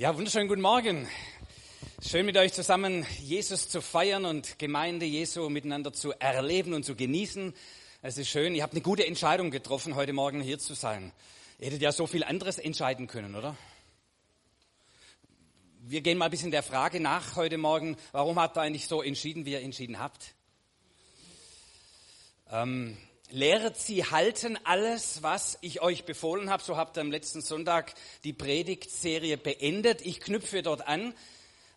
Ja, wunderschönen guten Morgen. Schön mit euch zusammen Jesus zu feiern und Gemeinde Jesu miteinander zu erleben und zu genießen. Es ist schön. Ihr habt eine gute Entscheidung getroffen, heute Morgen hier zu sein. Ihr hättet ja so viel anderes entscheiden können, oder? Wir gehen mal ein bisschen der Frage nach heute Morgen, warum habt ihr eigentlich so entschieden, wie ihr entschieden habt? Ähm, Lehret sie halten alles, was ich euch befohlen habe. So habt ihr am letzten Sonntag die Predigtserie beendet. Ich knüpfe dort an,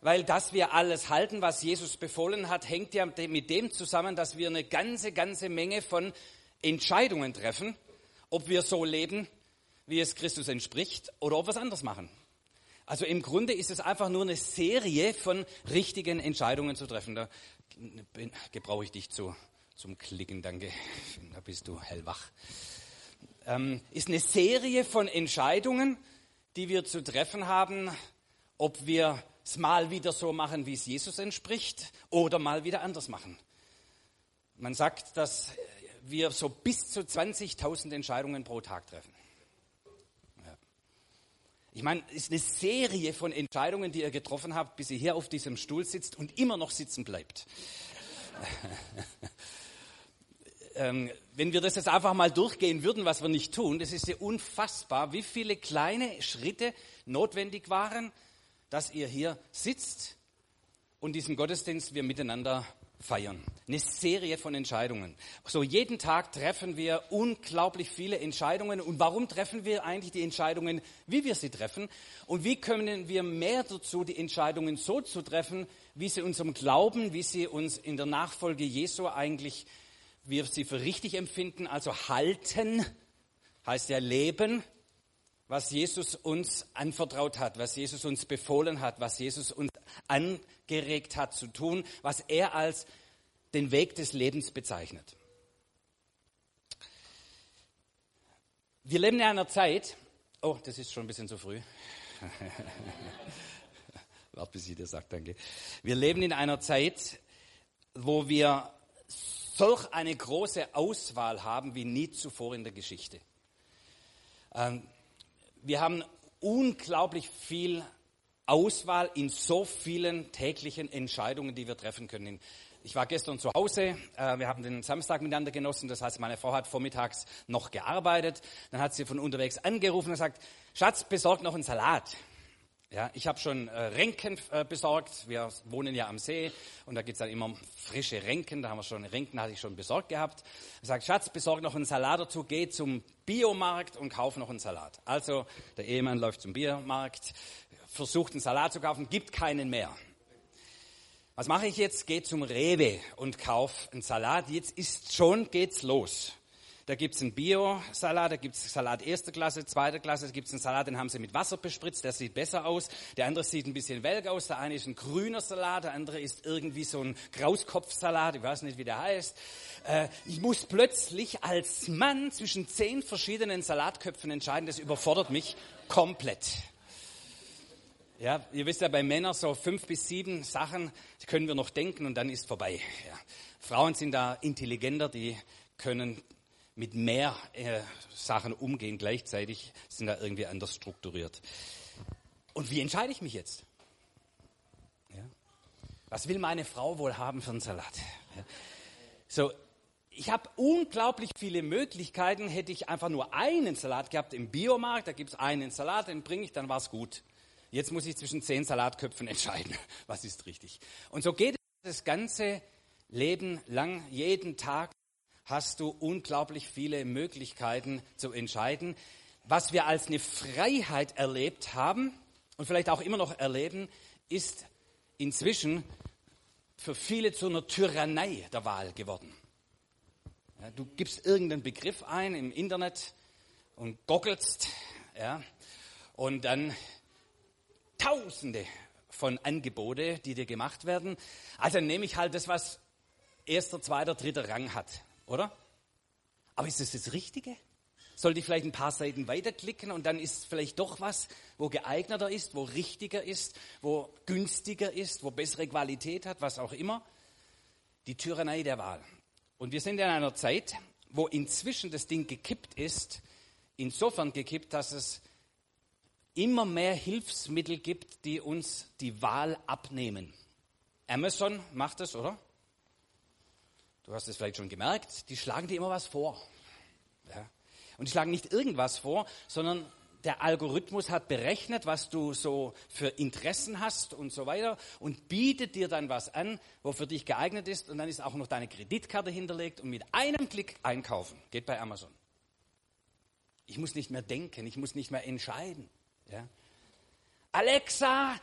weil dass wir alles halten, was Jesus befohlen hat, hängt ja mit dem zusammen, dass wir eine ganze, ganze Menge von Entscheidungen treffen, ob wir so leben, wie es Christus entspricht, oder ob wir es anders machen. Also im Grunde ist es einfach nur eine Serie von richtigen Entscheidungen zu treffen. Da gebrauche ich dich zu zum Klicken, danke. Da bist du hellwach. Ähm, ist eine Serie von Entscheidungen, die wir zu treffen haben, ob wir es mal wieder so machen, wie es Jesus entspricht, oder mal wieder anders machen. Man sagt, dass wir so bis zu 20.000 Entscheidungen pro Tag treffen. Ja. Ich meine, es ist eine Serie von Entscheidungen, die ihr getroffen habt, bis ihr hier auf diesem Stuhl sitzt und immer noch sitzen bleibt. ähm, wenn wir das jetzt einfach mal durchgehen würden, was wir nicht tun, das ist ja unfassbar, wie viele kleine Schritte notwendig waren, dass ihr hier sitzt und diesen Gottesdienst wir miteinander feiern. Eine Serie von Entscheidungen. So jeden Tag treffen wir unglaublich viele Entscheidungen. Und warum treffen wir eigentlich die Entscheidungen, wie wir sie treffen? Und wie können wir mehr dazu, die Entscheidungen so zu treffen, wie sie unserem Glauben, wie sie uns in der Nachfolge Jesu eigentlich wir sie für richtig empfinden, also halten, heißt ja leben, was Jesus uns anvertraut hat, was Jesus uns befohlen hat, was Jesus uns angeregt hat zu tun, was er als den Weg des Lebens bezeichnet. Wir leben in einer Zeit, oh, das ist schon ein bisschen zu früh. Warte, bis ich dir sagt, danke. Wir leben in einer Zeit, wo wir solch eine große Auswahl haben wie nie zuvor in der Geschichte. Ähm, wir haben unglaublich viel Auswahl in so vielen täglichen Entscheidungen, die wir treffen können. Ich war gestern zu Hause, äh, wir haben den Samstag miteinander genossen, das heißt, meine Frau hat vormittags noch gearbeitet, dann hat sie von unterwegs angerufen und gesagt, Schatz, besorg noch einen Salat. Ja, ich habe schon äh, Renken äh, besorgt. Wir wohnen ja am See und da gibt's dann immer frische Renken. Da haben wir schon Renken, hatte ich schon besorgt gehabt. Ich sage, Schatz, besorg noch einen Salat dazu, geh zum Biomarkt und kauf noch einen Salat. Also der Ehemann läuft zum Biomarkt, versucht einen Salat zu kaufen, gibt keinen mehr. Was mache ich jetzt? Gehe zum Rewe und kauf einen Salat. Jetzt ist schon, geht's los. Da gibt's einen Bio-Salat, da gibt's Salat erster Klasse, zweiter Klasse, da gibt's einen Salat, den haben sie mit Wasser bespritzt, der sieht besser aus. Der andere sieht ein bisschen welk aus. Der eine ist ein grüner Salat, der andere ist irgendwie so ein Krauskopfsalat, ich weiß nicht, wie der heißt. Äh, ich muss plötzlich als Mann zwischen zehn verschiedenen Salatköpfen entscheiden, das überfordert mich komplett. Ja, ihr wisst ja, bei Männern so fünf bis sieben Sachen können wir noch denken und dann ist vorbei. Ja. Frauen sind da intelligenter, die können mit mehr äh, Sachen umgehen gleichzeitig, sind da irgendwie anders strukturiert. Und wie entscheide ich mich jetzt? Ja? Was will meine Frau wohl haben für einen Salat? Ja? So, ich habe unglaublich viele Möglichkeiten. Hätte ich einfach nur einen Salat gehabt im Biomarkt, da gibt es einen Salat, den bringe ich, dann war es gut. Jetzt muss ich zwischen zehn Salatköpfen entscheiden, was ist richtig. Und so geht es das ganze Leben lang, jeden Tag hast du unglaublich viele Möglichkeiten zu entscheiden. Was wir als eine Freiheit erlebt haben und vielleicht auch immer noch erleben, ist inzwischen für viele zu einer Tyrannei der Wahl geworden. Ja, du gibst irgendeinen Begriff ein im Internet und goggelst, ja, und dann Tausende von Angebote, die dir gemacht werden. Also nehme ich halt das, was erster, zweiter, dritter Rang hat. Oder? Aber ist das das Richtige? Sollte ich vielleicht ein paar Seiten weiterklicken und dann ist vielleicht doch was, wo geeigneter ist, wo richtiger ist, wo günstiger ist, wo bessere Qualität hat, was auch immer. Die Tyrannei der Wahl. Und wir sind in einer Zeit, wo inzwischen das Ding gekippt ist, insofern gekippt, dass es immer mehr Hilfsmittel gibt, die uns die Wahl abnehmen. Amazon macht das, oder? Du hast es vielleicht schon gemerkt, die schlagen dir immer was vor. Ja. Und die schlagen nicht irgendwas vor, sondern der Algorithmus hat berechnet, was du so für Interessen hast und so weiter und bietet dir dann was an, wo für dich geeignet ist und dann ist auch noch deine Kreditkarte hinterlegt und mit einem Klick einkaufen. Geht bei Amazon. Ich muss nicht mehr denken, ich muss nicht mehr entscheiden. Ja. Alexa,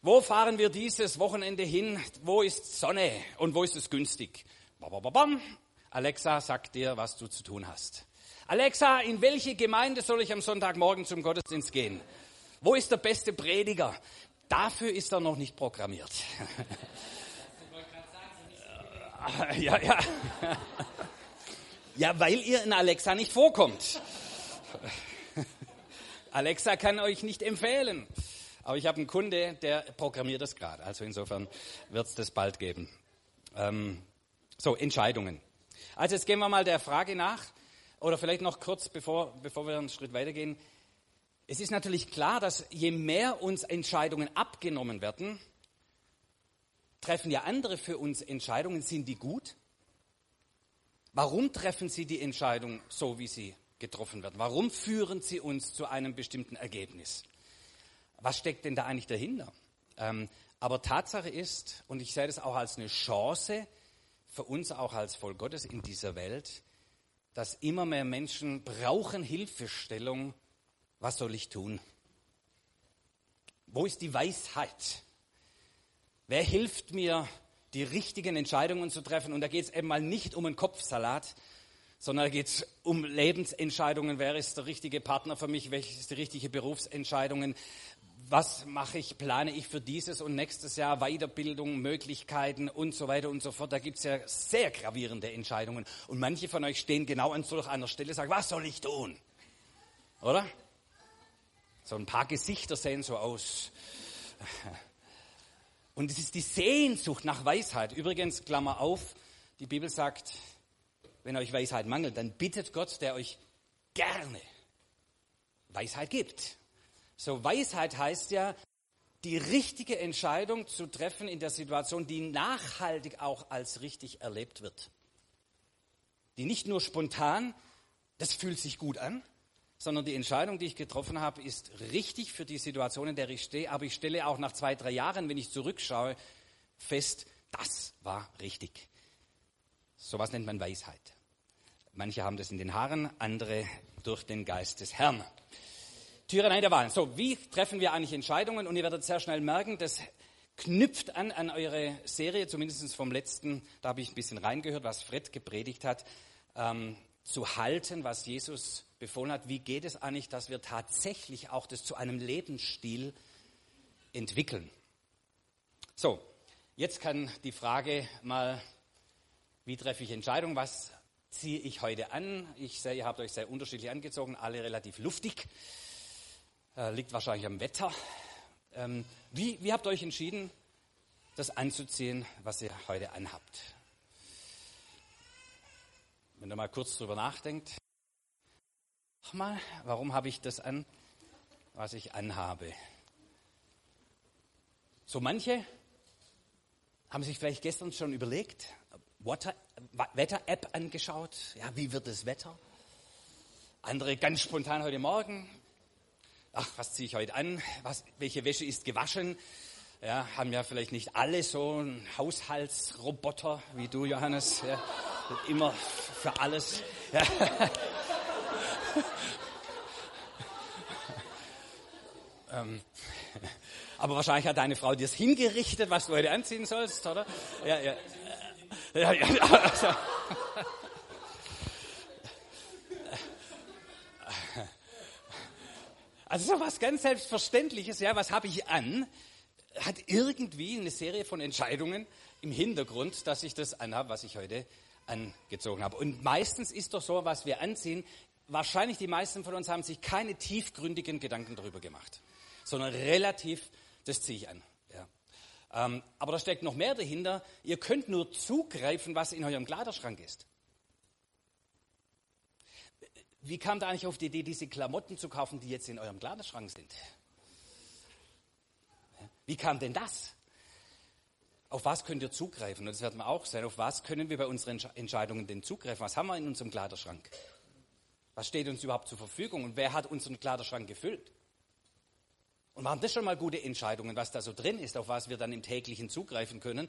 wo fahren wir dieses Wochenende hin? Wo ist Sonne und wo ist es günstig? Alexa sagt dir, was du zu tun hast. Alexa, in welche Gemeinde soll ich am Sonntagmorgen zum Gottesdienst gehen? Wo ist der beste Prediger? Dafür ist er noch nicht programmiert. ja, ja. Ja, weil ihr in Alexa nicht vorkommt. Alexa kann euch nicht empfehlen. Aber ich habe einen Kunde, der programmiert das gerade. Also insofern wird es das bald geben. Ähm, so, Entscheidungen. Also jetzt gehen wir mal der Frage nach, oder vielleicht noch kurz, bevor, bevor wir einen Schritt weitergehen. Es ist natürlich klar, dass je mehr uns Entscheidungen abgenommen werden, treffen ja andere für uns Entscheidungen. Sind die gut? Warum treffen sie die Entscheidung so, wie sie getroffen wird? Warum führen sie uns zu einem bestimmten Ergebnis? Was steckt denn da eigentlich dahinter? Ähm, aber Tatsache ist, und ich sehe das auch als eine Chance für uns auch als Volk Gottes in dieser Welt, dass immer mehr Menschen brauchen Hilfestellung. Was soll ich tun? Wo ist die Weisheit? Wer hilft mir, die richtigen Entscheidungen zu treffen? Und da geht es eben mal nicht um einen Kopfsalat, sondern da geht es um Lebensentscheidungen. Wer ist der richtige Partner für mich? Welche ist die richtige Berufsentscheidung? Was mache ich, plane ich für dieses und nächstes Jahr? Weiterbildung, Möglichkeiten und so weiter und so fort. Da gibt es ja sehr gravierende Entscheidungen. Und manche von euch stehen genau an solch einer Stelle und sagen, was soll ich tun? Oder? So ein paar Gesichter sehen so aus. Und es ist die Sehnsucht nach Weisheit. Übrigens, Klammer auf, die Bibel sagt, wenn euch Weisheit mangelt, dann bittet Gott, der euch gerne Weisheit gibt. So, Weisheit heißt ja, die richtige Entscheidung zu treffen in der Situation, die nachhaltig auch als richtig erlebt wird. Die nicht nur spontan, das fühlt sich gut an, sondern die Entscheidung, die ich getroffen habe, ist richtig für die Situation, in der ich stehe. Aber ich stelle auch nach zwei, drei Jahren, wenn ich zurückschaue, fest, das war richtig. So was nennt man Weisheit. Manche haben das in den Haaren, andere durch den Geist des Herrn. Tyrannei der Wahlen. So, wie treffen wir eigentlich Entscheidungen? Und ihr werdet sehr schnell merken, das knüpft an an eure Serie, zumindest vom letzten, da habe ich ein bisschen reingehört, was Fred gepredigt hat, ähm, zu halten, was Jesus befohlen hat. Wie geht es eigentlich, dass wir tatsächlich auch das zu einem Lebensstil entwickeln? So, jetzt kann die Frage mal, wie treffe ich Entscheidungen? Was ziehe ich heute an? Ich sehe, ihr habt euch sehr unterschiedlich angezogen, alle relativ luftig. Äh, liegt wahrscheinlich am Wetter. Ähm, wie, wie habt ihr euch entschieden, das anzuziehen, was ihr heute anhabt? Wenn ihr mal kurz drüber nachdenkt, Ach mal, warum habe ich das an, was ich anhabe? So manche haben sich vielleicht gestern schon überlegt, Wetter-App angeschaut. Ja, wie wird das Wetter? Andere ganz spontan heute Morgen. Ach, was ziehe ich heute an? Was, welche Wäsche ist gewaschen? Ja, haben ja vielleicht nicht alle so einen Haushaltsroboter wie du, Johannes. Ja, immer für alles. Ja. ähm, aber wahrscheinlich hat deine Frau dir das hingerichtet, was du heute anziehen sollst, oder? Ja, ja. Ja, ja, also. so was ganz Selbstverständliches, ja, was habe ich an, hat irgendwie eine Serie von Entscheidungen im Hintergrund, dass ich das anhabe, was ich heute angezogen habe. Und meistens ist doch so, was wir anziehen, wahrscheinlich die meisten von uns haben sich keine tiefgründigen Gedanken darüber gemacht, sondern relativ, das ziehe ich an. Ähm, aber da steckt noch mehr dahinter. Ihr könnt nur zugreifen, was in eurem Kleiderschrank ist. Wie kam da eigentlich auf die Idee, diese Klamotten zu kaufen, die jetzt in eurem Kleiderschrank sind? Wie kam denn das? Auf was könnt ihr zugreifen? Und das werden wir auch sein. Auf was können wir bei unseren Entscheidungen denn zugreifen? Was haben wir in unserem Kleiderschrank? Was steht uns überhaupt zur Verfügung? Und wer hat unseren Kleiderschrank gefüllt? Und waren das schon mal gute Entscheidungen, was da so drin ist, auf was wir dann im täglichen zugreifen können?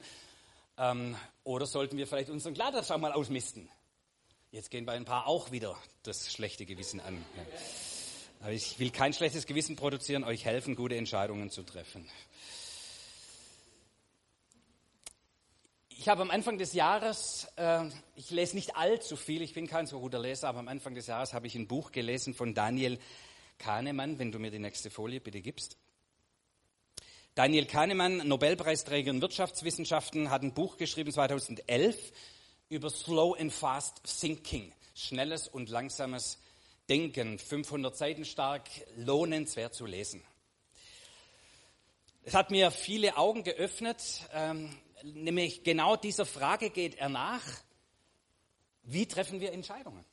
Ähm, oder sollten wir vielleicht unseren Kleiderschrank mal ausmisten? Jetzt gehen bei ein paar auch wieder das schlechte Gewissen an. Ja. Aber ich will kein schlechtes Gewissen produzieren, euch helfen, gute Entscheidungen zu treffen. Ich habe am Anfang des Jahres, äh, ich lese nicht allzu viel, ich bin kein so guter Leser, aber am Anfang des Jahres habe ich ein Buch gelesen von Daniel Kahnemann, wenn du mir die nächste Folie bitte gibst. Daniel Kahnemann, Nobelpreisträger in Wirtschaftswissenschaften, hat ein Buch geschrieben 2011 über Slow and Fast Thinking, schnelles und langsames Denken, 500 Seiten stark, lohnenswert zu lesen. Es hat mir viele Augen geöffnet, ähm, nämlich genau dieser Frage geht er nach, wie treffen wir Entscheidungen?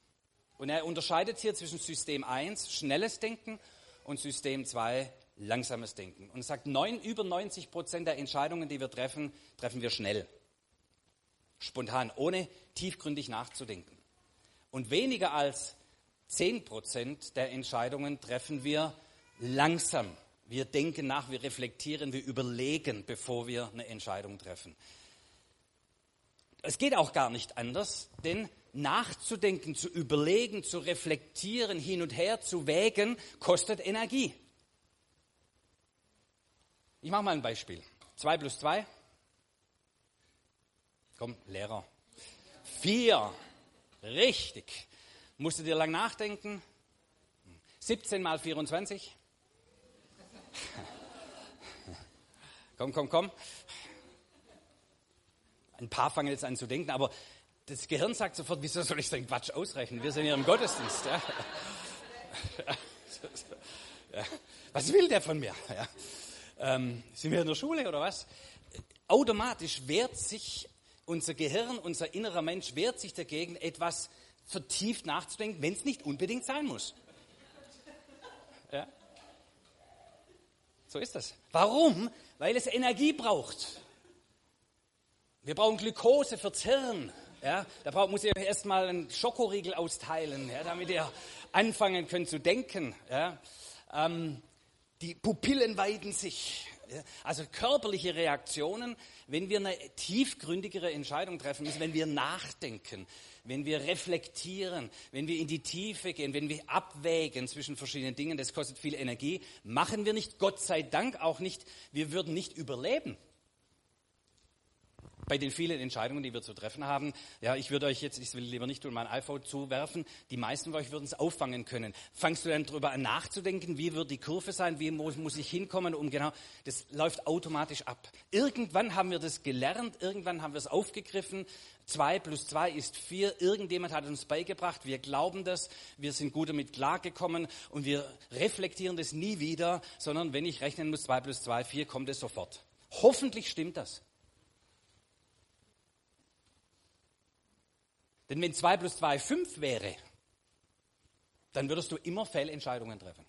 Und er unterscheidet hier zwischen System 1, schnelles Denken, und System 2, langsames Denken. Und sagt, neun, über 90 Prozent der Entscheidungen, die wir treffen, treffen wir schnell, spontan, ohne tiefgründig nachzudenken. Und weniger als 10 Prozent der Entscheidungen treffen wir langsam, wir denken nach, wir reflektieren, wir überlegen, bevor wir eine Entscheidung treffen. Es geht auch gar nicht anders, denn nachzudenken, zu überlegen, zu reflektieren, hin und her zu wägen, kostet Energie. Ich mache mal ein Beispiel. 2 plus 2. Komm, Lehrer. 4. Richtig. Musst du dir lang nachdenken? 17 mal 24. komm, komm, komm. Ein paar fangen jetzt an zu denken, aber das Gehirn sagt sofort, wieso soll ich den Quatsch ausrechnen? Wir sind hier im Gottesdienst. Ja. Was will der von mir? Ja. Ähm, sind wir in der Schule oder was? Automatisch wehrt sich unser Gehirn, unser innerer Mensch wehrt sich dagegen, etwas vertieft nachzudenken, wenn es nicht unbedingt sein muss. Ja. So ist das. Warum? Weil es Energie braucht. Wir brauchen Glukose fürs Hirn. Ja, da braucht, muss ich erstmal einen Schokoriegel austeilen, ja, damit ihr anfangen könnt zu denken. Ja. Ähm, die Pupillen weiden sich. Also körperliche Reaktionen, wenn wir eine tiefgründigere Entscheidung treffen müssen, wenn wir nachdenken, wenn wir reflektieren, wenn wir in die Tiefe gehen, wenn wir abwägen zwischen verschiedenen Dingen, das kostet viel Energie, machen wir nicht, Gott sei Dank auch nicht, wir würden nicht überleben bei den vielen Entscheidungen, die wir zu treffen haben. Ja, ich würde euch jetzt, ich will lieber nicht tun, mein iPhone zuwerfen. Die meisten von euch würden es auffangen können. Fangst du dann darüber an nachzudenken, wie wird die Kurve sein, wie muss, muss ich hinkommen, um genau, das läuft automatisch ab. Irgendwann haben wir das gelernt, irgendwann haben wir es aufgegriffen. Zwei plus zwei ist vier. Irgendjemand hat uns beigebracht. Wir glauben das. Wir sind gut damit klargekommen und wir reflektieren das nie wieder, sondern wenn ich rechnen muss, zwei plus zwei, vier, kommt es sofort. Hoffentlich stimmt das. Denn wenn 2 plus 2 5 wäre, dann würdest du immer Fehlentscheidungen treffen.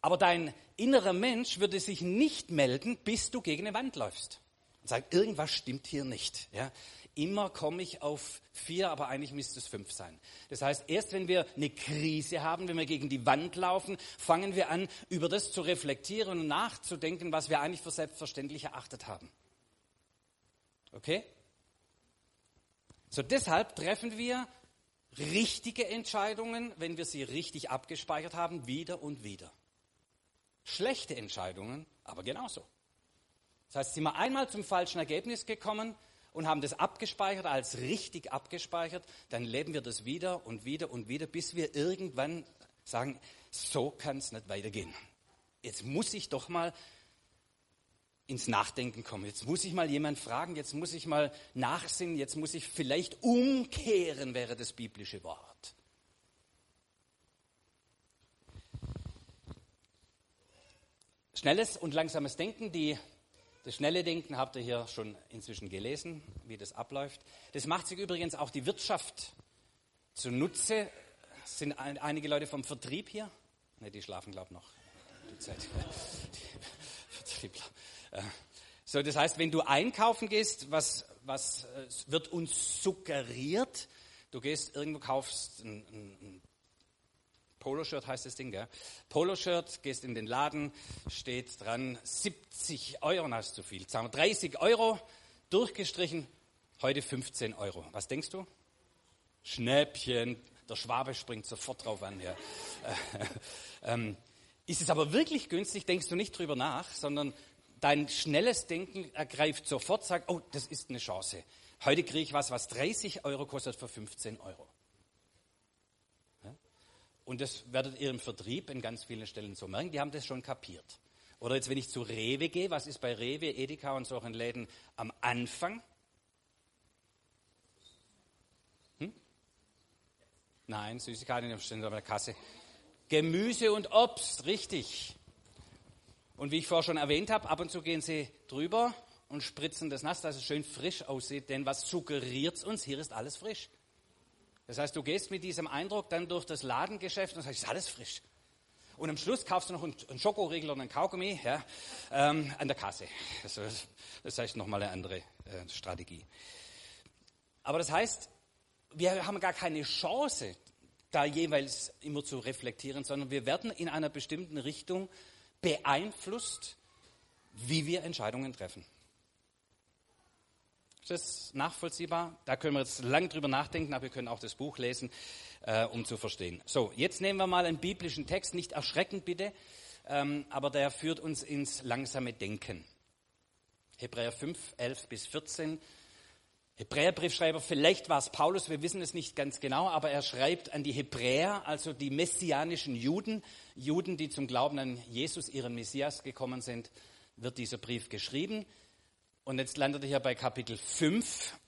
Aber dein innerer Mensch würde sich nicht melden, bis du gegen eine Wand läufst. Und sagt, irgendwas stimmt hier nicht. Ja? Immer komme ich auf vier, aber eigentlich müsste es fünf sein. Das heißt, erst wenn wir eine Krise haben, wenn wir gegen die Wand laufen, fangen wir an, über das zu reflektieren und nachzudenken, was wir eigentlich für selbstverständlich erachtet haben. Okay? So deshalb treffen wir richtige Entscheidungen, wenn wir sie richtig abgespeichert haben, wieder und wieder. Schlechte Entscheidungen, aber genauso. Das heißt, sind wir einmal zum falschen Ergebnis gekommen und haben das abgespeichert, als richtig abgespeichert, dann leben wir das wieder und wieder und wieder, bis wir irgendwann sagen, so kann es nicht weitergehen. Jetzt muss ich doch mal ins Nachdenken kommen. Jetzt muss ich mal jemand fragen, jetzt muss ich mal nachsinnen, jetzt muss ich vielleicht umkehren, wäre das biblische Wort. Schnelles und langsames Denken, die, das schnelle Denken habt ihr hier schon inzwischen gelesen, wie das abläuft. Das macht sich übrigens auch die Wirtschaft zunutze. Sind einige Leute vom Vertrieb hier? Ne, die schlafen, glaube ich, noch. Die Zeit. So, das heißt, wenn du einkaufen gehst, was, was äh, wird uns suggeriert? Du gehst irgendwo, kaufst ein, ein, Poloshirt heißt das Ding, gell? Poloshirt, gehst in den Laden, steht dran 70 Euro, na ist zu viel, sagen wir 30 Euro, durchgestrichen, heute 15 Euro. Was denkst du? Schnäppchen, der Schwabe springt sofort drauf an. Ja. ähm, ist es aber wirklich günstig, denkst du nicht drüber nach, sondern dein schnelles Denken ergreift sofort, sagt, oh, das ist eine Chance. Heute kriege ich was, was 30 Euro kostet für 15 Euro. Und das werdet ihr im Vertrieb in ganz vielen Stellen so merken, die haben das schon kapiert. Oder jetzt, wenn ich zu Rewe gehe, was ist bei Rewe, Edeka und solchen Läden am Anfang? Hm? Nein, Süßigkeiten an der Kasse. Gemüse und Obst, richtig. Und wie ich vorher schon erwähnt habe, ab und zu gehen sie drüber und spritzen das nass, dass es schön frisch aussieht. Denn was suggeriert es uns? Hier ist alles frisch. Das heißt, du gehst mit diesem Eindruck dann durch das Ladengeschäft und sagst, ist alles frisch. Und am Schluss kaufst du noch einen Schokoriegel oder einen Kaugummi ja, ähm, an der Kasse. Das, das heißt nochmal eine andere äh, Strategie. Aber das heißt, wir haben gar keine Chance, da jeweils immer zu reflektieren, sondern wir werden in einer bestimmten Richtung beeinflusst, wie wir Entscheidungen treffen. Ist das nachvollziehbar? Da können wir jetzt lang drüber nachdenken, aber wir können auch das Buch lesen, äh, um zu verstehen. So, jetzt nehmen wir mal einen biblischen Text, nicht erschreckend bitte, ähm, aber der führt uns ins langsame Denken. Hebräer 5, 11 bis 14. Hebräerbriefschreiber, vielleicht war es Paulus, wir wissen es nicht ganz genau, aber er schreibt an die Hebräer, also die messianischen Juden, Juden, die zum Glauben an Jesus, ihren Messias gekommen sind, wird dieser Brief geschrieben. Und jetzt landet er hier bei Kapitel 5,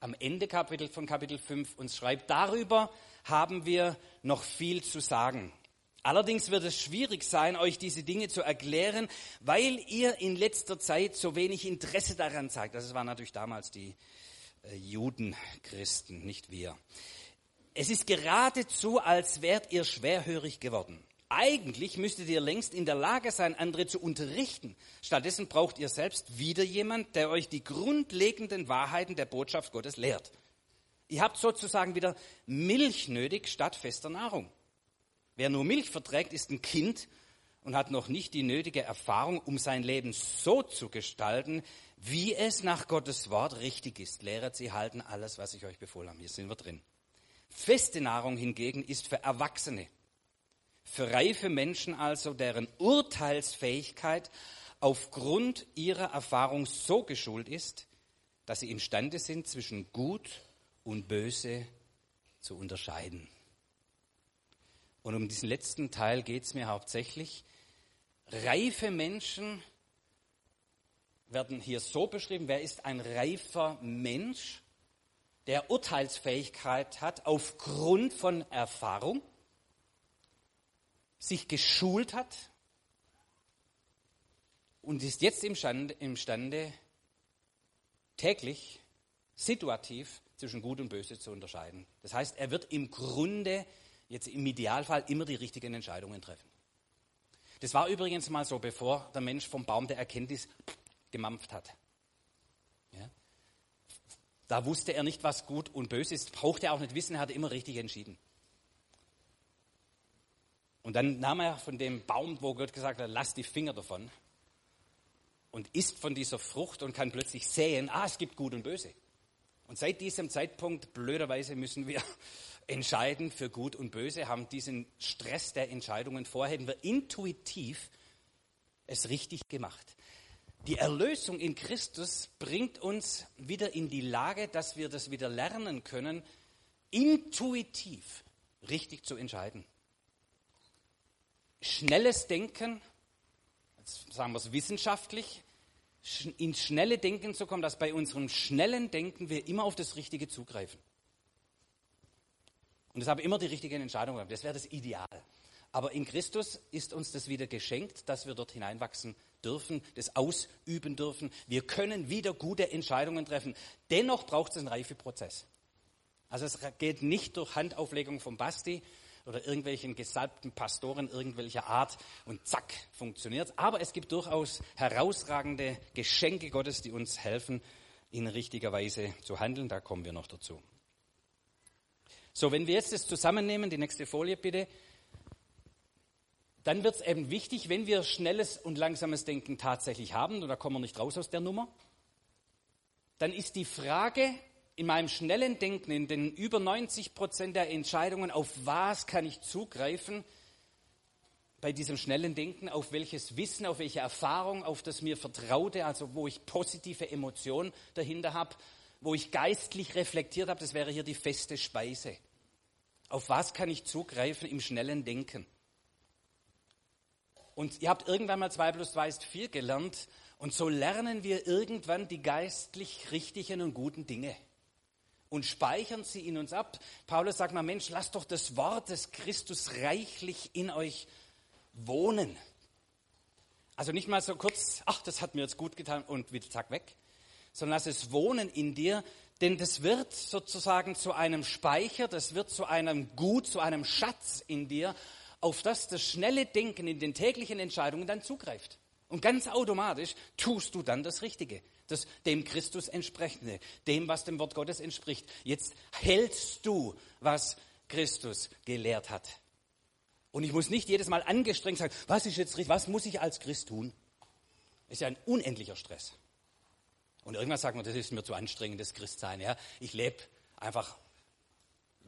am Ende Kapitel von Kapitel 5 und schreibt, darüber haben wir noch viel zu sagen. Allerdings wird es schwierig sein, euch diese Dinge zu erklären, weil ihr in letzter Zeit so wenig Interesse daran zeigt. Das waren natürlich damals die Judenchristen, nicht wir. Es ist geradezu, als wärt ihr schwerhörig geworden. Eigentlich müsstet ihr längst in der Lage sein, andere zu unterrichten. Stattdessen braucht ihr selbst wieder jemand, der euch die grundlegenden Wahrheiten der Botschaft Gottes lehrt. Ihr habt sozusagen wieder Milch nötig statt fester Nahrung. Wer nur Milch verträgt, ist ein Kind und hat noch nicht die nötige Erfahrung, um sein Leben so zu gestalten, wie es nach Gottes Wort richtig ist. Lehret sie halten alles, was ich euch befohlen habe. Hier sind wir drin. Feste Nahrung hingegen ist für Erwachsene für reife Menschen also, deren Urteilsfähigkeit aufgrund ihrer Erfahrung so geschult ist, dass sie imstande sind, zwischen Gut und Böse zu unterscheiden. Und um diesen letzten Teil geht es mir hauptsächlich. Reife Menschen werden hier so beschrieben, wer ist ein reifer Mensch, der Urteilsfähigkeit hat aufgrund von Erfahrung sich geschult hat und ist jetzt imstande, imstande täglich, situativ zwischen Gut und Böse zu unterscheiden. Das heißt, er wird im Grunde, jetzt im Idealfall, immer die richtigen Entscheidungen treffen. Das war übrigens mal so, bevor der Mensch vom Baum der Erkenntnis gemampft hat. Ja? Da wusste er nicht, was gut und böse ist, brauchte er auch nicht wissen, er hat immer richtig entschieden. Und dann nahm er von dem Baum, wo Gott gesagt hat, lass die Finger davon und isst von dieser Frucht und kann plötzlich sehen, ah, es gibt Gut und Böse. Und seit diesem Zeitpunkt, blöderweise, müssen wir entscheiden für Gut und Böse, haben diesen Stress der Entscheidungen vorher, hätten wir intuitiv es richtig gemacht. Die Erlösung in Christus bringt uns wieder in die Lage, dass wir das wieder lernen können, intuitiv richtig zu entscheiden schnelles Denken, sagen wir es wissenschaftlich, ins schnelle Denken zu kommen, dass bei unserem schnellen Denken wir immer auf das Richtige zugreifen. Und deshalb immer die richtigen Entscheidungen. Das wäre das Ideal. Aber in Christus ist uns das wieder geschenkt, dass wir dort hineinwachsen dürfen, das ausüben dürfen. Wir können wieder gute Entscheidungen treffen. Dennoch braucht es einen Reifeprozess. Also es geht nicht durch Handauflegung vom Basti, oder irgendwelchen gesalbten Pastoren irgendwelcher Art und zack, funktioniert. Aber es gibt durchaus herausragende Geschenke Gottes, die uns helfen, in richtiger Weise zu handeln. Da kommen wir noch dazu. So, wenn wir jetzt das zusammennehmen, die nächste Folie bitte, dann wird es eben wichtig, wenn wir schnelles und langsames Denken tatsächlich haben, und da kommen wir nicht raus aus der Nummer, dann ist die Frage in meinem schnellen Denken, in den über 90 Prozent der Entscheidungen, auf was kann ich zugreifen, bei diesem schnellen Denken, auf welches Wissen, auf welche Erfahrung, auf das mir Vertraute, also wo ich positive Emotionen dahinter habe, wo ich geistlich reflektiert habe, das wäre hier die feste Speise. Auf was kann ich zugreifen im schnellen Denken? Und ihr habt irgendwann mal 2 plus 2 ist 4 gelernt. Und so lernen wir irgendwann die geistlich richtigen und guten Dinge und speichern sie in uns ab. Paulus sagt mal, Mensch, lasst doch das Wort des Christus reichlich in euch wohnen. Also nicht mal so kurz, ach, das hat mir jetzt gut getan und wieder zack weg, sondern lass es wohnen in dir, denn das wird sozusagen zu einem Speicher, das wird zu einem Gut, zu einem Schatz in dir, auf das das schnelle Denken in den täglichen Entscheidungen dann zugreift. Und ganz automatisch tust du dann das Richtige, das dem Christus entsprechende, dem, was dem Wort Gottes entspricht. Jetzt hältst du, was Christus gelehrt hat. Und ich muss nicht jedes Mal angestrengt sagen, was ist jetzt richtig, was muss ich als Christ tun? Ist ja ein unendlicher Stress. Und irgendwann sagt man, das ist mir zu anstrengend, das Christsein. Ja? Ich lebe einfach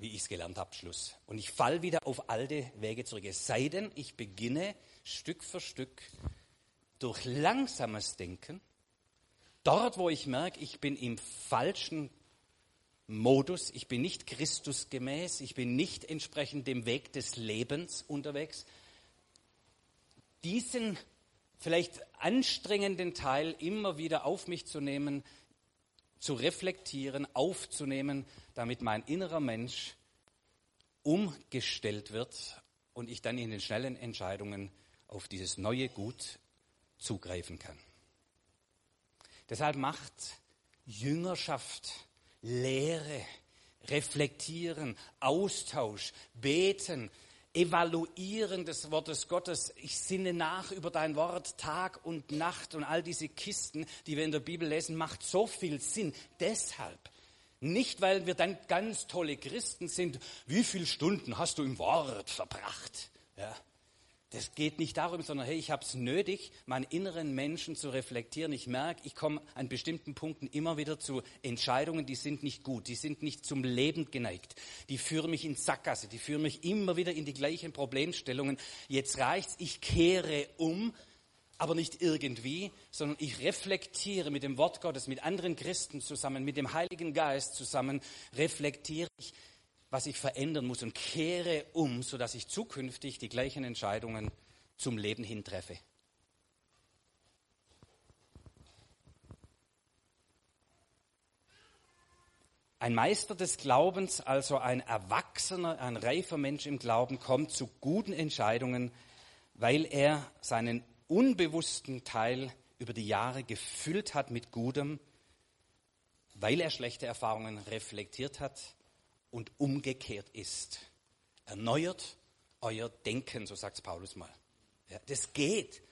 wie ich es gelernt habe, Schluss. Und ich fall wieder auf alte Wege zurück. Es sei denn, ich beginne Stück für Stück durch langsames Denken, dort, wo ich merke, ich bin im falschen Modus, ich bin nicht Christusgemäß, ich bin nicht entsprechend dem Weg des Lebens unterwegs, diesen vielleicht anstrengenden Teil immer wieder auf mich zu nehmen, zu reflektieren, aufzunehmen, damit mein innerer Mensch umgestellt wird und ich dann in den schnellen Entscheidungen auf dieses neue Gut zugreifen kann. Deshalb macht Jüngerschaft, Lehre, Reflektieren, Austausch, Beten, Evaluieren des Wortes Gottes. Ich sinne nach über dein Wort Tag und Nacht und all diese Kisten, die wir in der Bibel lesen, macht so viel Sinn. Deshalb. Nicht, weil wir dann ganz tolle Christen sind. Wie viele Stunden hast du im Wort verbracht? Ja. Das geht nicht darum, sondern hey, ich habe es nötig, meinen inneren Menschen zu reflektieren. Ich merke, ich komme an bestimmten Punkten immer wieder zu Entscheidungen, die sind nicht gut, die sind nicht zum Leben geneigt, die führen mich in Sackgasse, die führen mich immer wieder in die gleichen Problemstellungen. Jetzt reicht's, ich kehre um, aber nicht irgendwie, sondern ich reflektiere mit dem Wort Gottes, mit anderen Christen zusammen, mit dem Heiligen Geist zusammen, reflektiere ich was ich verändern muss und kehre um, sodass ich zukünftig die gleichen Entscheidungen zum Leben hintreffe. Ein Meister des Glaubens, also ein erwachsener, ein reifer Mensch im Glauben, kommt zu guten Entscheidungen, weil er seinen unbewussten Teil über die Jahre gefüllt hat mit Gutem, weil er schlechte Erfahrungen reflektiert hat und umgekehrt ist. Erneuert euer Denken, so sagt Paulus mal. Ja, das geht.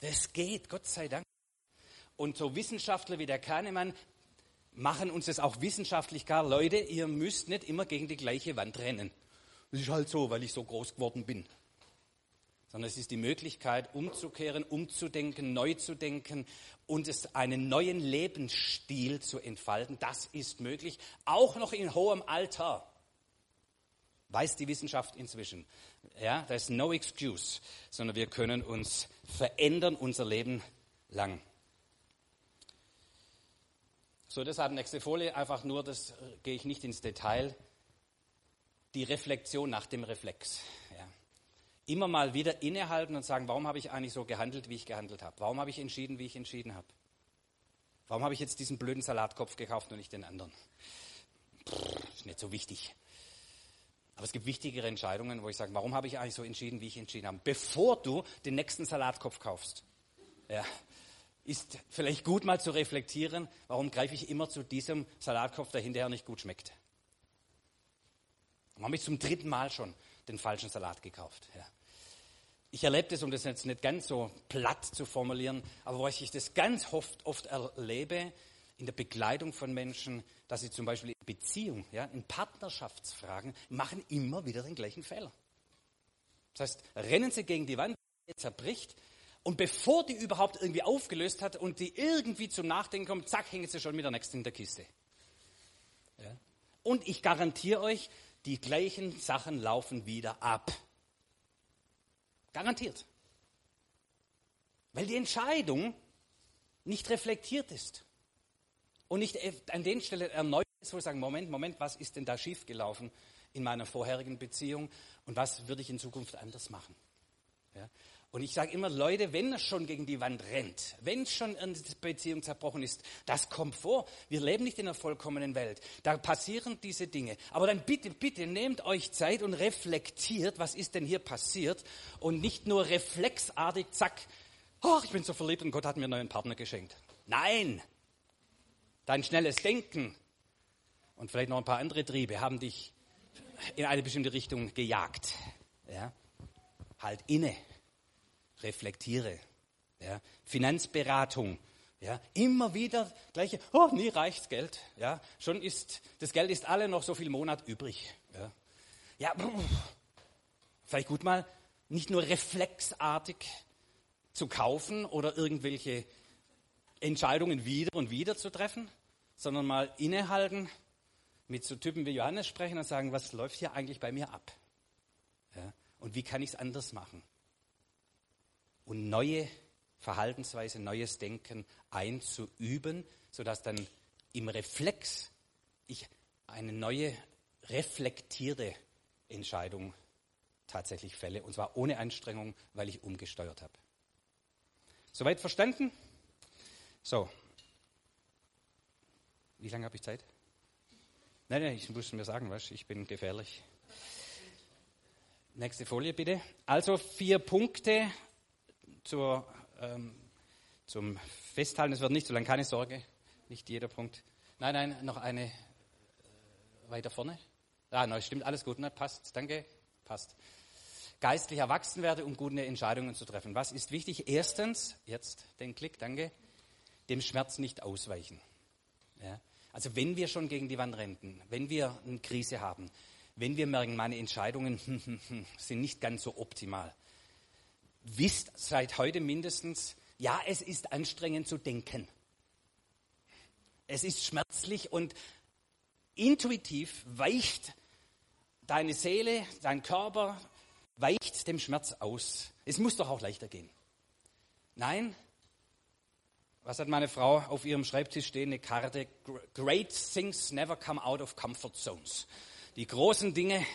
Das geht, Gott sei Dank. Und so Wissenschaftler wie der Kahnemann machen uns das auch wissenschaftlich klar. Leute, ihr müsst nicht immer gegen die gleiche Wand rennen. Das ist halt so, weil ich so groß geworden bin. Sondern es ist die Möglichkeit, umzukehren, umzudenken, neu zu denken und es einen neuen Lebensstil zu entfalten. Das ist möglich, auch noch in hohem Alter. Weiß die Wissenschaft inzwischen. Ja, da ist no excuse, sondern wir können uns verändern unser Leben lang. So, deshalb nächste Folie, einfach nur, das gehe ich nicht ins Detail. Die Reflexion nach dem Reflex immer mal wieder innehalten und sagen, warum habe ich eigentlich so gehandelt, wie ich gehandelt habe? Warum habe ich entschieden, wie ich entschieden habe? Warum habe ich jetzt diesen blöden Salatkopf gekauft und nicht den anderen? Pff, ist nicht so wichtig. Aber es gibt wichtigere Entscheidungen, wo ich sage, warum habe ich eigentlich so entschieden, wie ich entschieden habe? Bevor du den nächsten Salatkopf kaufst, ja, ist vielleicht gut mal zu reflektieren, warum greife ich immer zu diesem Salatkopf, der hinterher nicht gut schmeckt. Warum habe ich zum dritten Mal schon den falschen Salat gekauft. Ja. Ich erlebe das, um das jetzt nicht ganz so platt zu formulieren, aber wo ich das ganz oft, oft erlebe in der Begleitung von Menschen, dass sie zum Beispiel in Beziehung, ja, in Partnerschaftsfragen, machen immer wieder den gleichen Fehler. Das heißt, rennen sie gegen die Wand, die zerbricht, und bevor die überhaupt irgendwie aufgelöst hat und die irgendwie zum Nachdenken kommt, zack, hängen sie schon mit der nächsten in der Kiste. Ja. Und ich garantiere euch, die gleichen Sachen laufen wieder ab. Garantiert. Weil die Entscheidung nicht reflektiert ist. Und nicht an den Stellen erneut ist, wo wir sagen, Moment, Moment, was ist denn da schiefgelaufen in meiner vorherigen Beziehung und was würde ich in Zukunft anders machen? Ja? Und ich sage immer, Leute, wenn er schon gegen die Wand rennt, wenn schon eine Beziehung zerbrochen ist, das kommt vor. Wir leben nicht in einer vollkommenen Welt. Da passieren diese Dinge. Aber dann bitte, bitte nehmt euch Zeit und reflektiert, was ist denn hier passiert und nicht nur reflexartig, zack, oh, ich bin so verliebt und Gott hat mir einen neuen Partner geschenkt. Nein, dein schnelles Denken und vielleicht noch ein paar andere Triebe haben dich in eine bestimmte Richtung gejagt. Ja? Halt inne reflektiere. Ja, Finanzberatung. Ja, immer wieder gleiche, oh, nie reicht's Geld. Ja, schon ist, das Geld ist alle noch so viel Monat übrig. Ja, ja vielleicht gut mal nicht nur reflexartig zu kaufen oder irgendwelche Entscheidungen wieder und wieder zu treffen, sondern mal innehalten, mit so Typen wie Johannes sprechen und sagen, was läuft hier eigentlich bei mir ab? Ja, und wie kann ich es anders machen? Und neue Verhaltensweise, neues Denken einzuüben, sodass dann im Reflex ich eine neue reflektierte Entscheidung tatsächlich fälle, und zwar ohne Anstrengung, weil ich umgesteuert habe. Soweit verstanden? So. Wie lange habe ich Zeit? Nein, nein, ich muss mir sagen, was, ich bin gefährlich. Nächste Folie bitte. Also vier Punkte, zur, ähm, zum Festhalten. Es wird nicht so lang, keine Sorge, nicht jeder Punkt. Nein, nein, noch eine äh, weiter vorne. Ah, nein, stimmt, alles gut, ne? passt, danke, passt. Geistlich erwachsen werde, um gute Entscheidungen zu treffen. Was ist wichtig? Erstens, jetzt den Klick, danke, dem Schmerz nicht ausweichen. Ja? Also wenn wir schon gegen die Wand rennen, wenn wir eine Krise haben, wenn wir merken, meine Entscheidungen sind nicht ganz so optimal, wisst seit heute mindestens, ja, es ist anstrengend zu denken. Es ist schmerzlich und intuitiv weicht deine Seele, dein Körper, weicht dem Schmerz aus. Es muss doch auch leichter gehen. Nein, was hat meine Frau auf ihrem Schreibtisch stehen? Eine Karte. Great things never come out of comfort zones. Die großen Dinge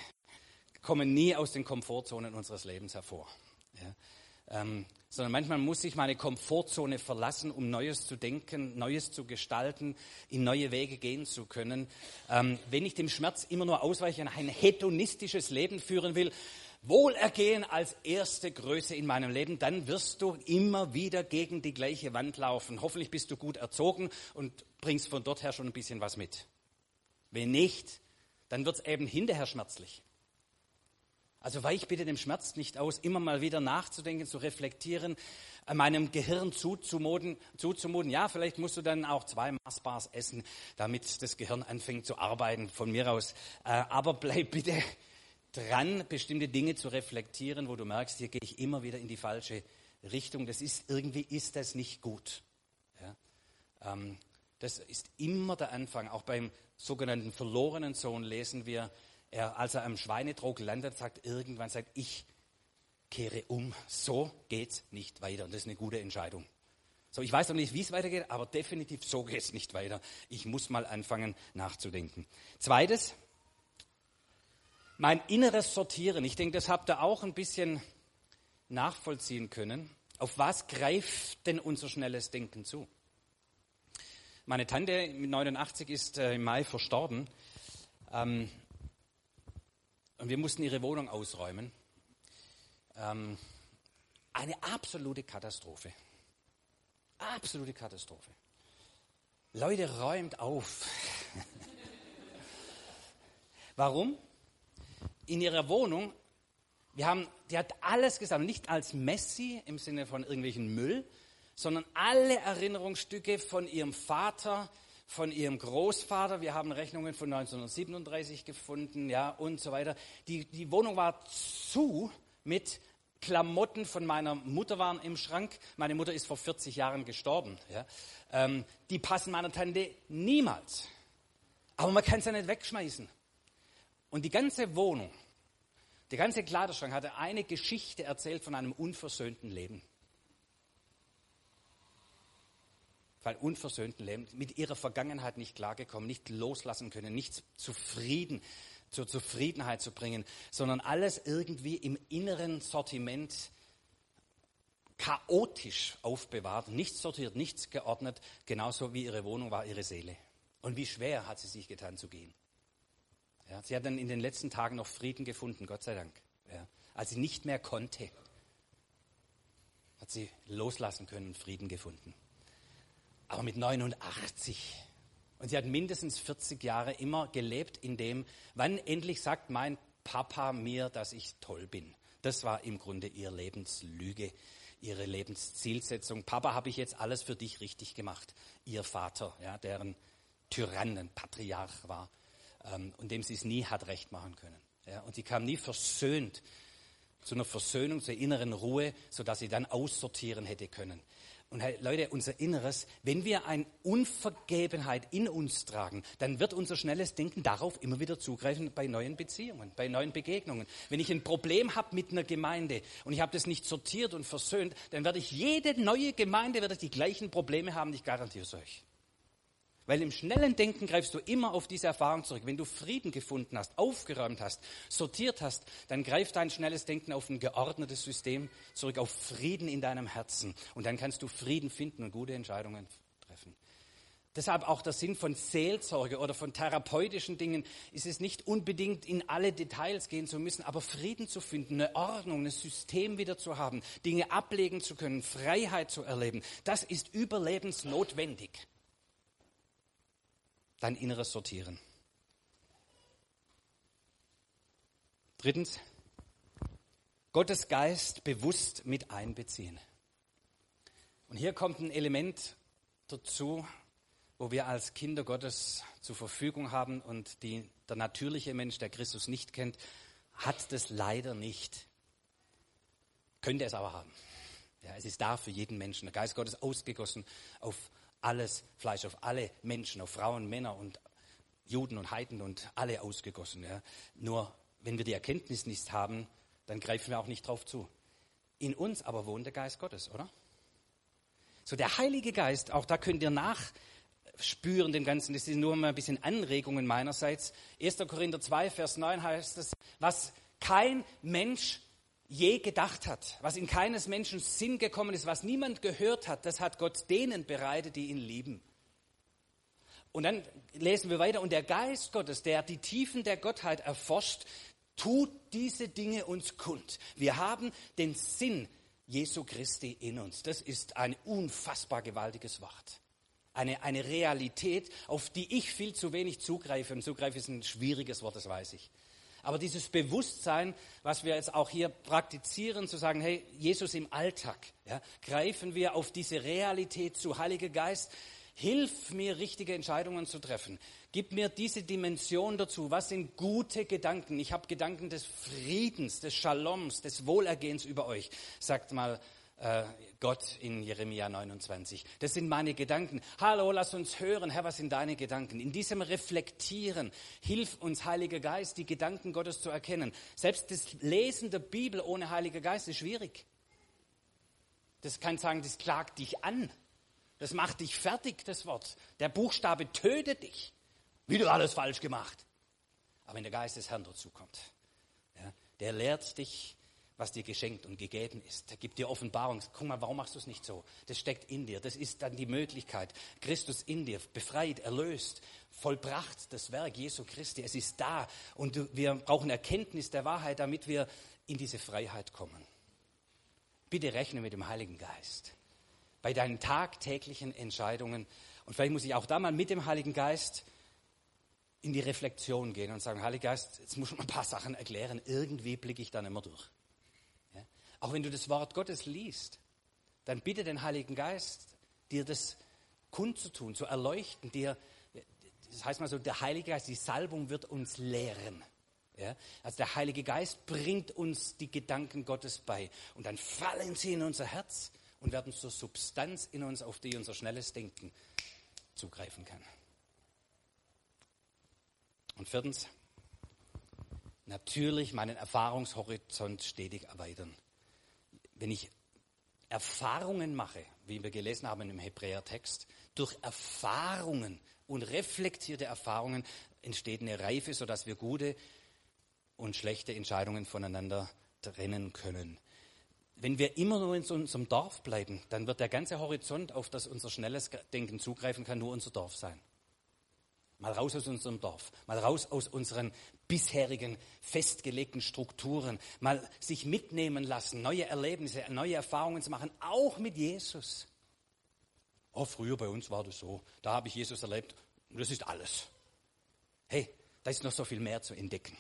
kommen nie aus den Komfortzonen unseres Lebens hervor. Ja. Ähm, sondern manchmal muss ich meine Komfortzone verlassen, um Neues zu denken, Neues zu gestalten, in neue Wege gehen zu können. Ähm, wenn ich dem Schmerz immer nur ausweiche und ein hedonistisches Leben führen will, Wohlergehen als erste Größe in meinem Leben, dann wirst du immer wieder gegen die gleiche Wand laufen. Hoffentlich bist du gut erzogen und bringst von dort her schon ein bisschen was mit. Wenn nicht, dann wird es eben hinterher schmerzlich. Also weich bitte dem Schmerz nicht aus, immer mal wieder nachzudenken, zu reflektieren, meinem Gehirn zuzumuten, zuzumuten. Ja, vielleicht musst du dann auch zwei Maßbars essen, damit das Gehirn anfängt zu arbeiten, von mir aus. Äh, aber bleib bitte dran, bestimmte Dinge zu reflektieren, wo du merkst, hier gehe ich immer wieder in die falsche Richtung. Das ist, irgendwie ist das nicht gut. Ja? Ähm, das ist immer der Anfang. Auch beim sogenannten verlorenen Sohn lesen wir, er, als er am Schweinetrog landet, sagt irgendwann, sagt, ich kehre um. So geht's nicht weiter. Und das ist eine gute Entscheidung. So, ich weiß noch nicht, wie es weitergeht, aber definitiv so geht es nicht weiter. Ich muss mal anfangen nachzudenken. Zweites, mein inneres Sortieren. Ich denke, das habt ihr auch ein bisschen nachvollziehen können. Auf was greift denn unser schnelles Denken zu? Meine Tante mit 89 ist äh, im Mai verstorben. Ähm, und wir mussten ihre Wohnung ausräumen. Ähm, eine absolute Katastrophe. Absolute Katastrophe. Leute, räumt auf. Warum? In ihrer Wohnung Wir haben, die hat alles gesammelt, nicht als Messi im Sinne von irgendwelchen Müll, sondern alle Erinnerungsstücke von ihrem Vater, von ihrem Großvater. Wir haben Rechnungen von 1937 gefunden, ja, und so weiter. Die, die Wohnung war zu mit Klamotten von meiner Mutter waren im Schrank. Meine Mutter ist vor 40 Jahren gestorben. Ja. Ähm, die passen meiner Tante niemals. Aber man kann sie ja nicht wegschmeißen. Und die ganze Wohnung, der ganze Kleiderschrank hatte eine Geschichte erzählt von einem unversöhnten Leben. Weil unversöhnten Leben, mit ihrer Vergangenheit nicht klargekommen, nicht loslassen können, nicht zufrieden, zur Zufriedenheit zu bringen, sondern alles irgendwie im inneren Sortiment chaotisch aufbewahrt, nichts sortiert, nichts geordnet, genauso wie ihre Wohnung war ihre Seele. Und wie schwer hat sie sich getan zu gehen. Ja, sie hat dann in den letzten Tagen noch Frieden gefunden, Gott sei Dank. Ja, als sie nicht mehr konnte, hat sie loslassen können, Frieden gefunden. Aber mit 89. Und sie hat mindestens 40 Jahre immer gelebt in dem, wann endlich sagt mein Papa mir, dass ich toll bin. Das war im Grunde ihre Lebenslüge, ihre Lebenszielsetzung. Papa, habe ich jetzt alles für dich richtig gemacht. Ihr Vater, ja, deren Tyrannen, Patriarch war ähm, und dem sie es nie hat recht machen können. Ja, und sie kam nie versöhnt zu einer Versöhnung, zur inneren Ruhe, sodass sie dann aussortieren hätte können. Und hey, Leute, unser Inneres, wenn wir eine Unvergebenheit in uns tragen, dann wird unser schnelles Denken darauf immer wieder zugreifen bei neuen Beziehungen, bei neuen Begegnungen. Wenn ich ein Problem habe mit einer Gemeinde und ich habe das nicht sortiert und versöhnt, dann werde ich jede neue Gemeinde werde die gleichen Probleme haben, ich garantiere es euch. Weil im schnellen Denken greifst du immer auf diese Erfahrung zurück. Wenn du Frieden gefunden hast, aufgeräumt hast, sortiert hast, dann greift dein schnelles Denken auf ein geordnetes System zurück, auf Frieden in deinem Herzen. Und dann kannst du Frieden finden und gute Entscheidungen treffen. Deshalb auch der Sinn von Seelsorge oder von therapeutischen Dingen ist es nicht unbedingt in alle Details gehen zu müssen, aber Frieden zu finden, eine Ordnung, ein System wieder zu haben, Dinge ablegen zu können, Freiheit zu erleben. Das ist überlebensnotwendig dein Inneres sortieren. Drittens, Gottes Geist bewusst mit einbeziehen. Und hier kommt ein Element dazu, wo wir als Kinder Gottes zur Verfügung haben und die, der natürliche Mensch, der Christus nicht kennt, hat das leider nicht. Könnte es aber haben. Ja, es ist da für jeden Menschen. Der Geist Gottes ausgegossen auf alles Fleisch, auf alle Menschen, auf Frauen, Männer und Juden und Heiden und alle ausgegossen. Ja. Nur wenn wir die Erkenntnis nicht haben, dann greifen wir auch nicht drauf zu. In uns aber wohnt der Geist Gottes, oder? So der Heilige Geist, auch da könnt ihr nachspüren dem Ganzen, das sind nur mal ein bisschen Anregungen meinerseits. 1. Korinther 2, Vers 9 heißt es, was kein Mensch je gedacht hat, was in keines Menschen Sinn gekommen ist, was niemand gehört hat, das hat Gott denen bereitet, die ihn lieben. Und dann lesen wir weiter, und der Geist Gottes, der die Tiefen der Gottheit erforscht, tut diese Dinge uns kund. Wir haben den Sinn Jesu Christi in uns. Das ist ein unfassbar gewaltiges Wort. Eine, eine Realität, auf die ich viel zu wenig zugreife. Und zugreife ist ein schwieriges Wort, das weiß ich. Aber dieses Bewusstsein, was wir jetzt auch hier praktizieren, zu sagen, hey, Jesus im Alltag, ja, greifen wir auf diese Realität zu. Heiliger Geist, hilf mir, richtige Entscheidungen zu treffen. Gib mir diese Dimension dazu. Was sind gute Gedanken? Ich habe Gedanken des Friedens, des Shaloms, des Wohlergehens über euch, sagt mal äh, Gott in Jeremia 29. Das sind meine Gedanken. Hallo, lass uns hören, Herr, was sind deine Gedanken? In diesem Reflektieren hilf uns, Heiliger Geist, die Gedanken Gottes zu erkennen. Selbst das Lesen der Bibel ohne Heiliger Geist ist schwierig. Das kann sagen, das klagt dich an. Das macht dich fertig, das Wort. Der Buchstabe tötet dich. Wie du alles falsch gemacht. Aber wenn der Geist des Herrn dazukommt, ja, der lehrt dich was dir geschenkt und gegeben ist. Er gibt dir Offenbarung. Guck mal, warum machst du es nicht so? Das steckt in dir. Das ist dann die Möglichkeit. Christus in dir, befreit, erlöst, vollbracht das Werk Jesu Christi. Es ist da. Und wir brauchen Erkenntnis der Wahrheit, damit wir in diese Freiheit kommen. Bitte rechne mit dem Heiligen Geist. Bei deinen tagtäglichen Entscheidungen. Und vielleicht muss ich auch da mal mit dem Heiligen Geist in die Reflexion gehen und sagen, Heiliger Geist, jetzt muss ich mal ein paar Sachen erklären. Irgendwie blicke ich dann immer durch. Auch wenn du das Wort Gottes liest, dann bitte den Heiligen Geist, dir das kundzutun, zu erleuchten, dir, das heißt mal so, der Heilige Geist, die Salbung wird uns lehren. Ja? Also der Heilige Geist bringt uns die Gedanken Gottes bei und dann fallen sie in unser Herz und werden zur Substanz in uns, auf die unser schnelles Denken zugreifen kann. Und viertens, natürlich meinen Erfahrungshorizont stetig erweitern. Wenn ich Erfahrungen mache, wie wir gelesen haben im Hebräertext, durch Erfahrungen und reflektierte Erfahrungen entsteht eine Reife, sodass wir gute und schlechte Entscheidungen voneinander trennen können. Wenn wir immer nur in unserem Dorf bleiben, dann wird der ganze Horizont, auf das unser schnelles Denken zugreifen kann, nur unser Dorf sein. Mal raus aus unserem Dorf, mal raus aus unseren bisherigen festgelegten Strukturen, mal sich mitnehmen lassen, neue Erlebnisse, neue Erfahrungen zu machen, auch mit Jesus. Oh, früher bei uns war das so, da habe ich Jesus erlebt und das ist alles. Hey, da ist noch so viel mehr zu entdecken.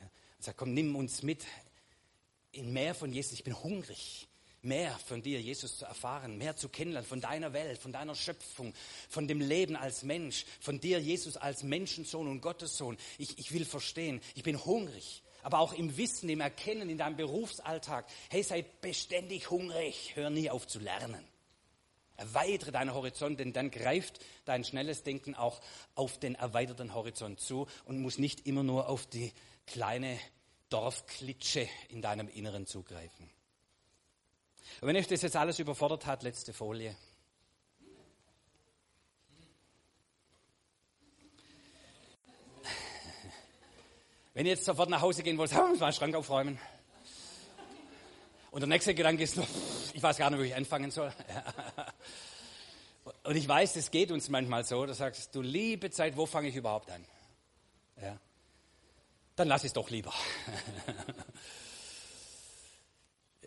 Ja, sag, komm, nimm uns mit in mehr von Jesus. Ich bin hungrig mehr von dir, Jesus, zu erfahren, mehr zu kennenlernen, von deiner Welt, von deiner Schöpfung, von dem Leben als Mensch, von dir, Jesus, als Menschensohn und Gottessohn. Ich, ich will verstehen, ich bin hungrig, aber auch im Wissen, im Erkennen, in deinem Berufsalltag. Hey, sei beständig hungrig, hör nie auf zu lernen. Erweitere deinen Horizont, denn dann greift dein schnelles Denken auch auf den erweiterten Horizont zu und muss nicht immer nur auf die kleine Dorfklitsche in deinem Inneren zugreifen. Und wenn euch das jetzt alles überfordert hat, letzte Folie. Wenn ihr jetzt sofort nach Hause gehen wollt, muss man den Schrank aufräumen. Und der nächste Gedanke ist noch, ich weiß gar nicht, wo ich anfangen soll. Und ich weiß, es geht uns manchmal so, da sagst du, liebe Zeit, wo fange ich überhaupt an? Ja. Dann lass es doch lieber.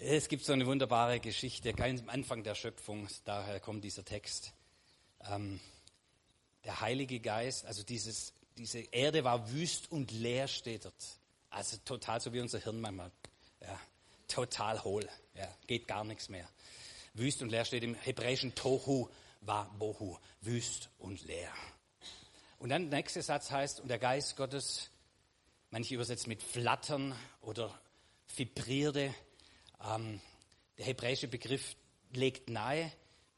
Es gibt so eine wunderbare Geschichte, ganz am Anfang der Schöpfung, daher kommt dieser Text. Ähm, der Heilige Geist, also dieses, diese Erde war wüst und leer, steht dort. Also total so wie unser Hirn manchmal. Ja, total hohl. Ja, geht gar nichts mehr. Wüst und leer steht im hebräischen Tohu war Bohu. Wüst und leer. Und dann der nächste Satz heißt, und der Geist Gottes, manche übersetzen mit flattern oder vibrierte, ähm, der hebräische Begriff legt nahe,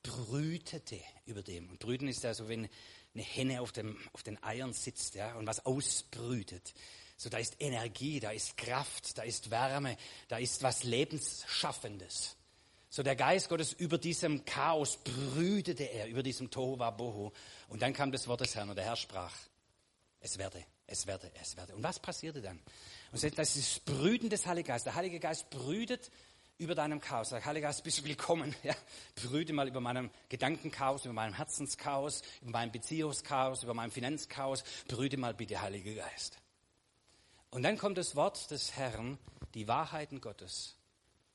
brütete über dem. Und brüten ist also, wenn eine Henne auf, dem, auf den Eiern sitzt ja, und was ausbrütet. So, da ist Energie, da ist Kraft, da ist Wärme, da ist was Lebensschaffendes. So, der Geist Gottes über diesem Chaos brütete er, über diesem Tohu Wabohu. Und dann kam das Wort des Herrn und der Herr sprach, es werde, es werde, es werde. Und was passierte dann? Und das ist das Brüten des Heiligen Geistes. Der Heilige Geist brütet über deinem Chaos. Sag, Heiliger Geist, bist du willkommen. Ja, brüte mal über meinem Gedankenchaos, über meinem Herzenschaos, über meinem Beziehungschaos, über meinem Finanzchaos. Brüte mal bitte, Heiliger Geist. Und dann kommt das Wort des Herrn, die Wahrheiten Gottes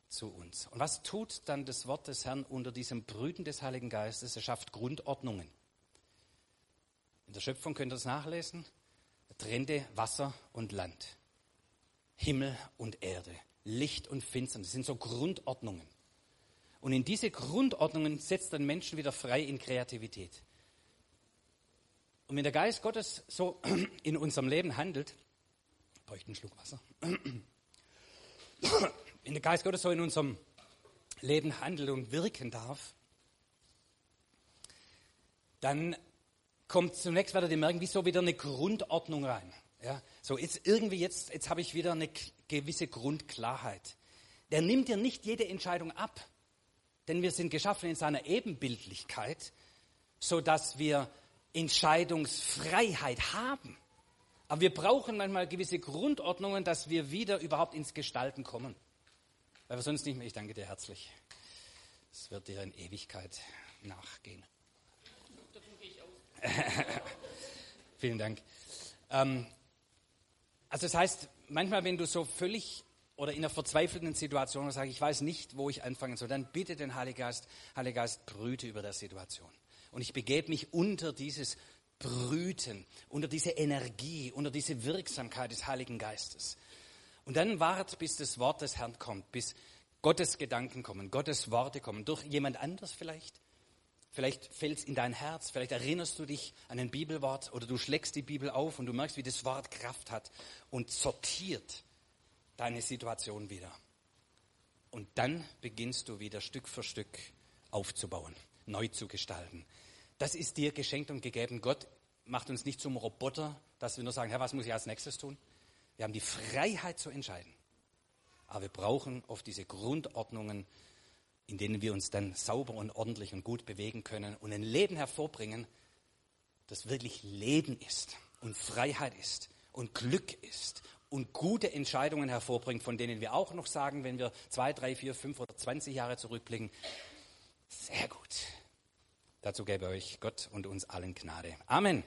zu uns. Und was tut dann das Wort des Herrn unter diesem Brüten des Heiligen Geistes? Er schafft Grundordnungen. In der Schöpfung könnt ihr das nachlesen. Er trennte Wasser und Land, Himmel und Erde. Licht und Finsternis. Das sind so Grundordnungen. Und in diese Grundordnungen setzt dann Menschen wieder frei in Kreativität. Und wenn der Geist Gottes so in unserem Leben handelt, bräuchte einen Schluck Wasser. Wenn der Geist Gottes so in unserem Leben handelt und wirken darf, dann kommt zunächst wieder die merken, wie so wieder eine Grundordnung rein. Ja, so jetzt irgendwie jetzt, jetzt habe ich wieder eine gewisse Grundklarheit. Der nimmt dir nicht jede Entscheidung ab, denn wir sind geschaffen in seiner Ebenbildlichkeit, so dass wir Entscheidungsfreiheit haben. Aber wir brauchen manchmal gewisse Grundordnungen, dass wir wieder überhaupt ins Gestalten kommen. Weil wir sonst nicht mehr. Ich danke dir herzlich. Es wird dir in Ewigkeit nachgehen. Vielen Dank. Ähm, also das heißt, manchmal, wenn du so völlig oder in einer verzweifelten Situation sagst, ich weiß nicht, wo ich anfangen soll, dann bitte den Heiligen Geist, Heiliger Geist, brüte über der Situation. Und ich begebe mich unter dieses Brüten, unter diese Energie, unter diese Wirksamkeit des Heiligen Geistes. Und dann wart, bis das Wort des Herrn kommt, bis Gottes Gedanken kommen, Gottes Worte kommen, durch jemand anders vielleicht. Vielleicht fällt es in dein Herz, vielleicht erinnerst du dich an ein Bibelwort oder du schlägst die Bibel auf und du merkst, wie das Wort Kraft hat und sortiert deine Situation wieder. Und dann beginnst du wieder Stück für Stück aufzubauen, neu zu gestalten. Das ist dir geschenkt und gegeben. Gott macht uns nicht zum Roboter, dass wir nur sagen, Herr, was muss ich als nächstes tun? Wir haben die Freiheit zu entscheiden. Aber wir brauchen oft diese Grundordnungen, in denen wir uns dann sauber und ordentlich und gut bewegen können und ein Leben hervorbringen, das wirklich Leben ist und Freiheit ist und Glück ist und gute Entscheidungen hervorbringt, von denen wir auch noch sagen, wenn wir zwei, drei, vier, fünf oder zwanzig Jahre zurückblicken, sehr gut. Dazu gebe euch Gott und uns allen Gnade. Amen.